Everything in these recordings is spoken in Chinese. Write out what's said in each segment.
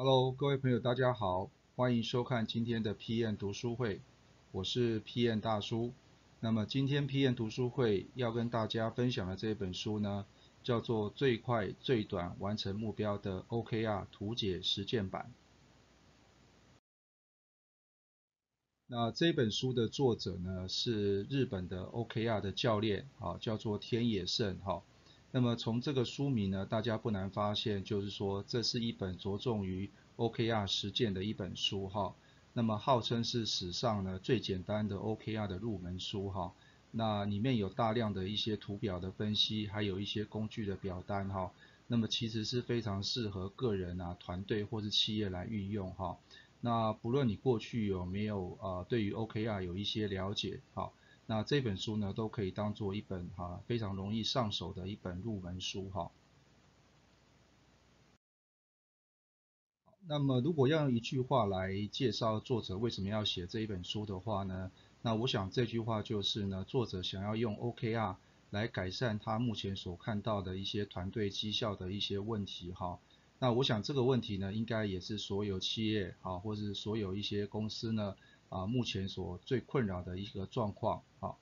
Hello，各位朋友，大家好，欢迎收看今天的 PM 读书会，我是 PM 大叔。那么今天 PM 读书会要跟大家分享的这本书呢，叫做《最快最短完成目标的 OKR 图解实践版》。那这本书的作者呢，是日本的 OKR 的教练，啊，叫做天野胜，哈。那么从这个书名呢，大家不难发现，就是说这是一本着重于 OKR 实践的一本书哈。那么号称是史上呢最简单的 OKR 的入门书哈。那里面有大量的一些图表的分析，还有一些工具的表单哈。那么其实是非常适合个人啊、团队或是企业来运用哈。那不论你过去有没有呃对于 OKR 有一些了解哈。那这本书呢，都可以当做一本哈非常容易上手的一本入门书哈。那么如果要用一句话来介绍作者为什么要写这一本书的话呢，那我想这句话就是呢，作者想要用 OKR 来改善他目前所看到的一些团队绩效的一些问题哈。那我想这个问题呢，应该也是所有企业啊，或是所有一些公司呢。啊，目前所最困扰的一个状况，好。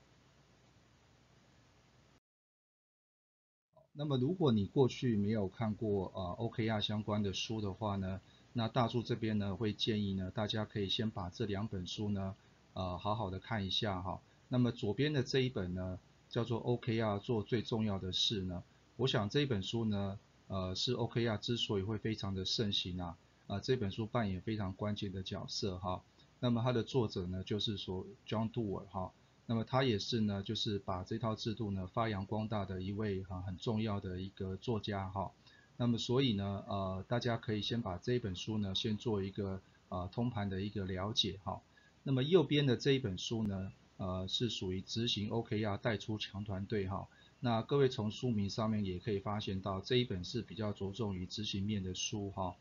那么如果你过去没有看过啊 OKR 相关的书的话呢，那大柱这边呢会建议呢，大家可以先把这两本书呢，呃，好好的看一下哈。那么左边的这一本呢，叫做 OKR 做最重要的事呢，我想这一本书呢，呃，是 OKR 之所以会非常的盛行啊，啊，这本书扮演非常关键的角色哈。那么它的作者呢，就是说 John Doerr 哈，那么他也是呢，就是把这套制度呢发扬光大的一位哈很重要的一个作家哈。那么所以呢，呃，大家可以先把这一本书呢先做一个呃通盘的一个了解哈。那么右边的这一本书呢，呃，是属于执行 OKR 带出强团队哈。那各位从书名上面也可以发现到这一本是比较着重于执行面的书哈。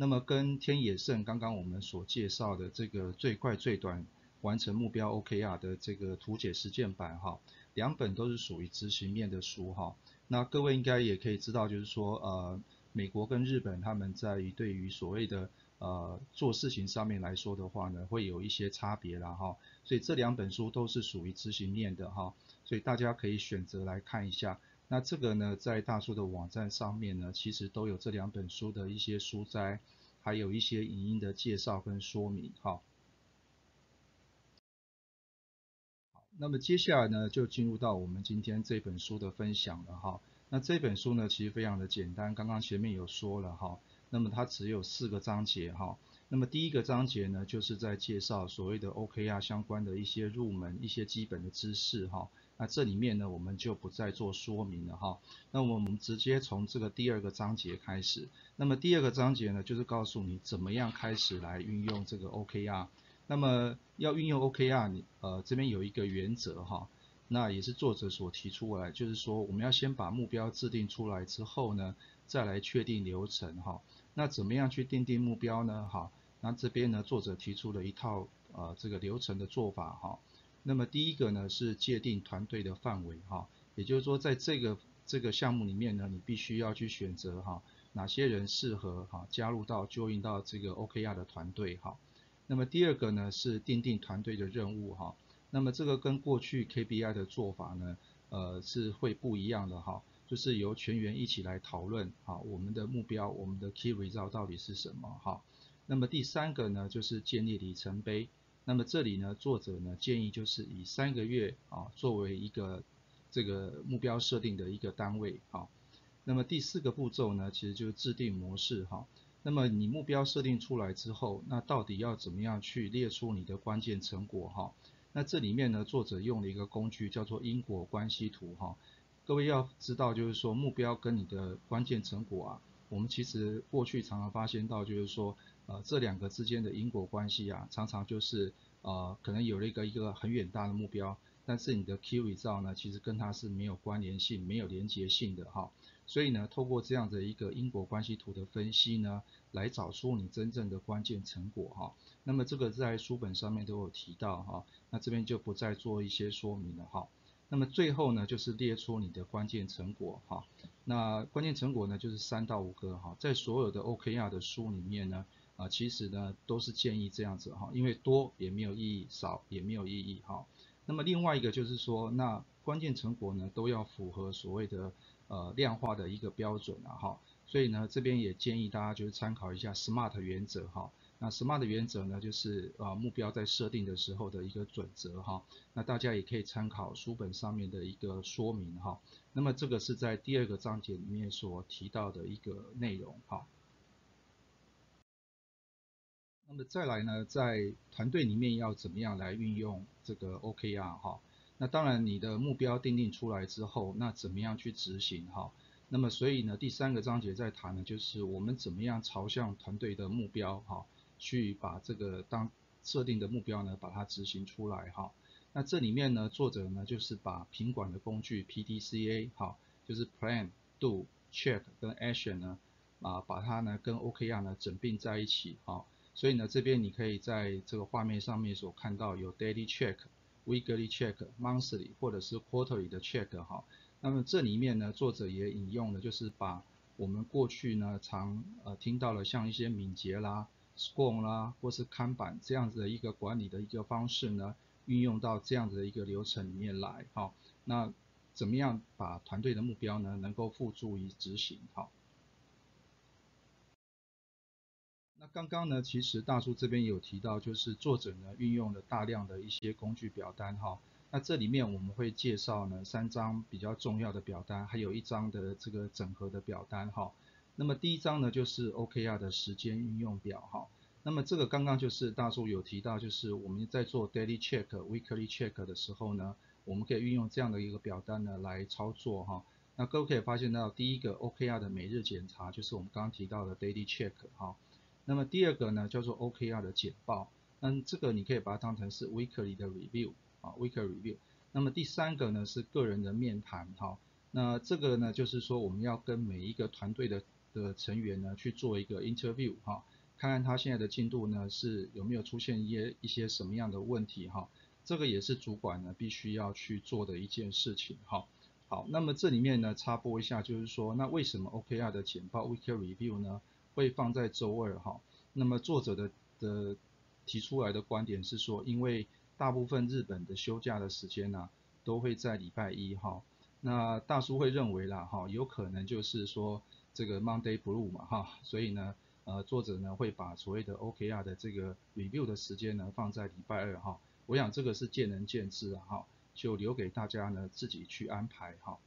那么跟天野胜刚刚我们所介绍的这个最快最短完成目标 OKR 的这个图解实践版哈，两本都是属于执行面的书哈。那各位应该也可以知道，就是说呃，美国跟日本他们在于对于所谓的呃做事情上面来说的话呢，会有一些差别啦哈。所以这两本书都是属于执行面的哈，所以大家可以选择来看一下。那这个呢，在大叔的网站上面呢，其实都有这两本书的一些书摘，还有一些影音的介绍跟说明，哈。好，那么接下来呢，就进入到我们今天这本书的分享了，哈。那这本书呢，其实非常的简单，刚刚前面有说了，哈。那么它只有四个章节，哈。那么第一个章节呢，就是在介绍所谓的 OKR 相关的一些入门、一些基本的知识，哈。那这里面呢，我们就不再做说明了哈。那我们直接从这个第二个章节开始。那么第二个章节呢，就是告诉你怎么样开始来运用这个 OKR。那么要运用 OKR，你呃这边有一个原则哈。那也是作者所提出来，就是说我们要先把目标制定出来之后呢，再来确定流程哈。那怎么样去定定目标呢？哈，那这边呢，作者提出了一套呃这个流程的做法哈。那么第一个呢是界定团队的范围哈，也就是说在这个这个项目里面呢，你必须要去选择哈哪些人适合哈加入到 join 到这个 OKR 的团队哈。那么第二个呢是定定团队的任务哈，那么这个跟过去 KPI 的做法呢，呃是会不一样的哈，就是由全员一起来讨论哈我们的目标，我们的 key result 到底是什么哈。那么第三个呢就是建立里程碑。那么这里呢，作者呢建议就是以三个月啊作为一个这个目标设定的一个单位啊。那么第四个步骤呢，其实就是制定模式哈。那么你目标设定出来之后，那到底要怎么样去列出你的关键成果哈？那这里面呢，作者用了一个工具叫做因果关系图哈。各位要知道就是说目标跟你的关键成果啊，我们其实过去常常发现到就是说。呃，这两个之间的因果关系啊，常常就是呃，可能有了一个一个很远大的目标，但是你的 key result 呢，其实跟它是没有关联性、没有连结性的哈。所以呢，透过这样的一个因果关系图的分析呢，来找出你真正的关键成果哈。那么这个在书本上面都有提到哈，那这边就不再做一些说明了哈。那么最后呢，就是列出你的关键成果哈。那关键成果呢，就是三到五个哈。在所有的 OKR 的书里面呢，啊，其实呢都是建议这样子哈，因为多也没有意义，少也没有意义哈。那么另外一个就是说，那关键成果呢都要符合所谓的呃量化的一个标准啊哈。所以呢，这边也建议大家就是参考一下 SMART 原则哈。那 SMART 原则呢，就是呃目标在设定的时候的一个准则哈。那大家也可以参考书本上面的一个说明哈。那么这个是在第二个章节里面所提到的一个内容哈。那么再来呢，在团队里面要怎么样来运用这个 OKR 哈？那当然你的目标定定出来之后，那怎么样去执行哈？那么所以呢，第三个章节在谈的就是我们怎么样朝向团队的目标哈。去把这个当设定的目标呢，把它执行出来哈。那这里面呢，作者呢就是把品管的工具 PDCA 哈，就是 Plan、Do、Check 跟 Action 呢，啊，把它呢跟 OKR 呢整并在一起哈。所以呢，这边你可以在这个画面上面所看到有 Daily Check、Weekly Check、Monthly 或者是 Quarterly 的 Check 哈。那么这里面呢，作者也引用了，就是把我们过去呢常呃听到了像一些敏捷啦。Scrum 啦，或是看板这样子的一个管理的一个方式呢，运用到这样子的一个流程里面来，好，那怎么样把团队的目标呢，能够付诸于执行，好。那刚刚呢，其实大叔这边有提到，就是作者呢运用了大量的一些工具表单，哈，那这里面我们会介绍呢三张比较重要的表单，还有一张的这个整合的表单，哈。那么第一张呢，就是 OKR 的时间运用表哈。那么这个刚刚就是大叔有提到，就是我们在做 daily check、weekly check 的时候呢，我们可以运用这样的一个表单呢来操作哈。那各位可以发现到，第一个 OKR 的每日检查就是我们刚刚提到的 daily check 哈。那么第二个呢叫做 OKR 的简报，那这个你可以把它当成是 weekly 的 review 啊，weekly review。那么第三个呢是个人的面谈哈。那这个呢就是说我们要跟每一个团队的的成员呢去做一个 interview 哈，看看他现在的进度呢是有没有出现一些一些什么样的问题哈，这个也是主管呢必须要去做的一件事情哈。好，那么这里面呢插播一下，就是说那为什么 OKR 的简报 weekly review 呢会放在周二哈？那么作者的的提出来的观点是说，因为大部分日本的休假的时间呢都会在礼拜一哈，那大叔会认为啦哈，有可能就是说。这个 Monday Blue 嘛哈，所以呢，呃，作者呢会把所谓的 OKR 的这个 review 的时间呢放在礼拜二哈，我想这个是见仁见智啊哈，就留给大家呢自己去安排哈。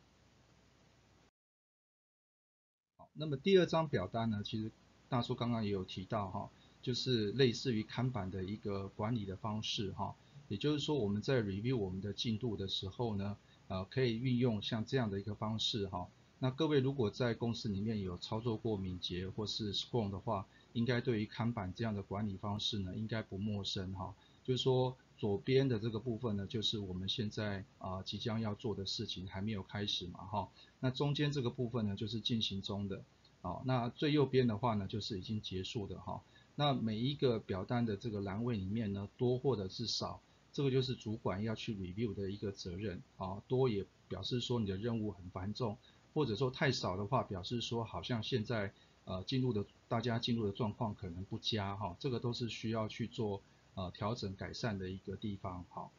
那么第二张表单呢，其实大叔刚刚也有提到哈，就是类似于看板的一个管理的方式哈，也就是说我们在 review 我们的进度的时候呢，呃，可以运用像这样的一个方式哈。那各位如果在公司里面有操作过敏捷或是 Scrum 的话，应该对于看板这样的管理方式呢，应该不陌生哈。就是说左边的这个部分呢，就是我们现在啊即将要做的事情还没有开始嘛哈。那中间这个部分呢，就是进行中的，好，那最右边的话呢，就是已经结束的哈。那每一个表单的这个栏位里面呢，多或者是少，这个就是主管要去 review 的一个责任啊。多也表示说你的任务很繁重。或者说太少的话，表示说好像现在呃进入的大家进入的状况可能不佳哈，这个都是需要去做呃调整改善的一个地方好。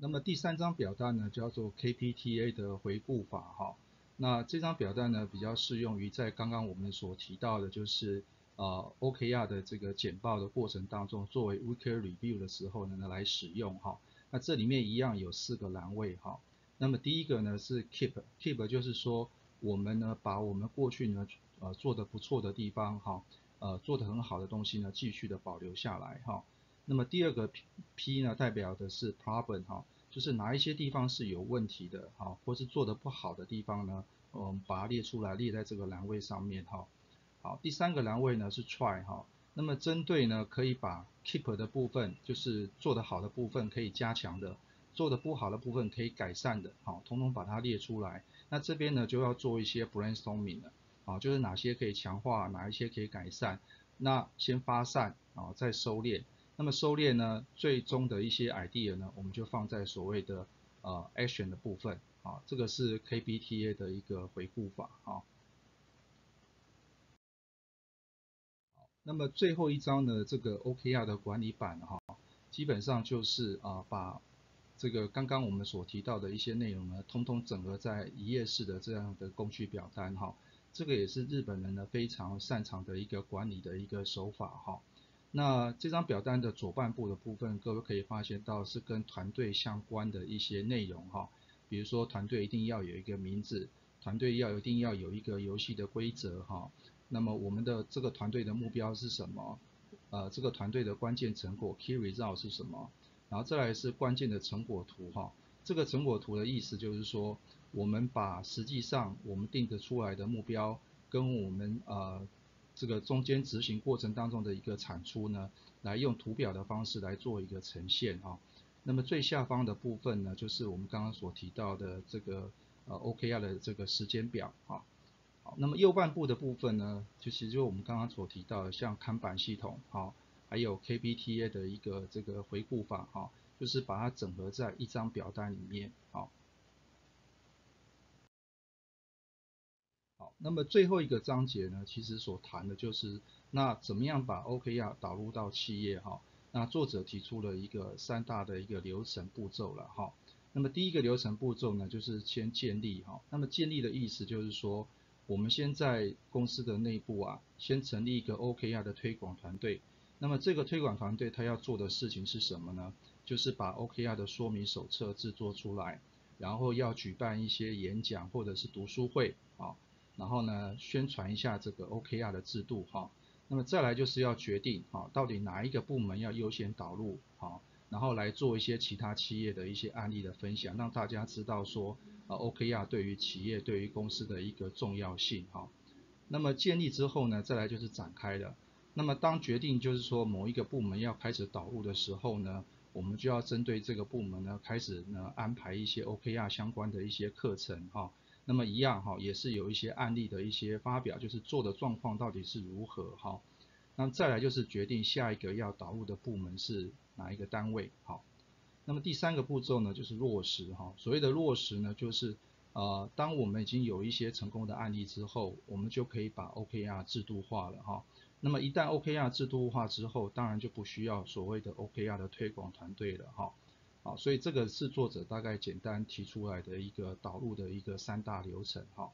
那么第三张表单呢叫做 KPTA 的回顾法哈，那这张表单呢比较适用于在刚刚我们所提到的就是呃 OKR 的这个简报的过程当中，作为 Weekly Review 的时候呢来使用哈。那这里面一样有四个栏位哈，那么第一个呢是 keep，keep 就是说我们呢把我们过去呢呃做的不错的地方哈，呃做的很好的东西呢继续的保留下来哈。那么第二个 P 呢代表的是 problem 哈，就是哪一些地方是有问题的哈，或是做的不好的地方呢，我们把它列出来列在这个栏位上面哈。好，第三个栏位呢是 try 哈。那么针对呢，可以把 keep 的部分，就是做得好的部分可以加强的，做得不好的部分可以改善的，好，统统把它列出来。那这边呢就要做一些 brainstorming 了，啊，就是哪些可以强化，哪一些可以改善。那先发散，啊，再收敛。那么收敛呢，最终的一些 idea 呢，我们就放在所谓的呃 action 的部分啊，这个是 KBTA 的一个回顾法啊。那么最后一章呢，这个 OKR 的管理版哈，基本上就是啊把这个刚刚我们所提到的一些内容呢，通通整合在一页式的这样的工具表单哈。这个也是日本人呢非常擅长的一个管理的一个手法哈。那这张表单的左半部的部分，各位可以发现到是跟团队相关的一些内容哈。比如说团队一定要有一个名字，团队要一定要有一个游戏的规则哈。那么我们的这个团队的目标是什么？呃，这个团队的关键成果 key result 是什么？然后再来是关键的成果图哈。这个成果图的意思就是说，我们把实际上我们定的出来的目标跟我们呃这个中间执行过程当中的一个产出呢，来用图表的方式来做一个呈现哈。那么最下方的部分呢，就是我们刚刚所提到的这个呃 OKR 的这个时间表哈。那么右半部的部分呢，就其实就我们刚刚所提到的，像看板系统，好，还有 KBTA 的一个这个回顾法，哈，就是把它整合在一张表单里面，好。那么最后一个章节呢，其实所谈的就是那怎么样把 OKR 导入到企业，哈。那作者提出了一个三大的一个流程步骤了，哈。那么第一个流程步骤呢，就是先建立，哈。那么建立的意思就是说。我们先在公司的内部啊，先成立一个 OKR 的推广团队。那么这个推广团队他要做的事情是什么呢？就是把 OKR 的说明手册制作出来，然后要举办一些演讲或者是读书会啊，然后呢宣传一下这个 OKR 的制度哈。那么再来就是要决定啊，到底哪一个部门要优先导入哈，然后来做一些其他企业的一些案例的分享，让大家知道说。啊，OKR 对于企业、对于公司的一个重要性，哈。那么建立之后呢，再来就是展开了。那么当决定就是说某一个部门要开始导入的时候呢，我们就要针对这个部门呢，开始呢安排一些 OKR 相关的一些课程，哈。那么一样哈，也是有一些案例的一些发表，就是做的状况到底是如何，哈。那再来就是决定下一个要导入的部门是哪一个单位，好。那么第三个步骤呢，就是落实哈。所谓的落实呢，就是呃，当我们已经有一些成功的案例之后，我们就可以把 OKR 制度化了哈。那么一旦 OKR 制度化之后，当然就不需要所谓的 OKR 的推广团队了哈。好，所以这个是作者大概简单提出来的一个导入的一个三大流程哈。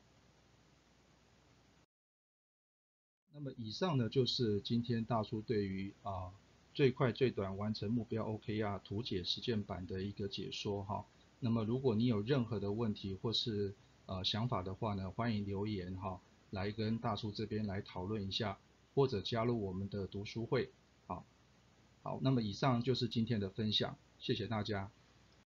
那么以上呢，就是今天大叔对于啊。最快最短完成目标 OKR 图解实践版的一个解说哈。那么如果你有任何的问题或是呃想法的话呢，欢迎留言哈，来跟大叔这边来讨论一下，或者加入我们的读书会。好，好，那么以上就是今天的分享，谢谢大家。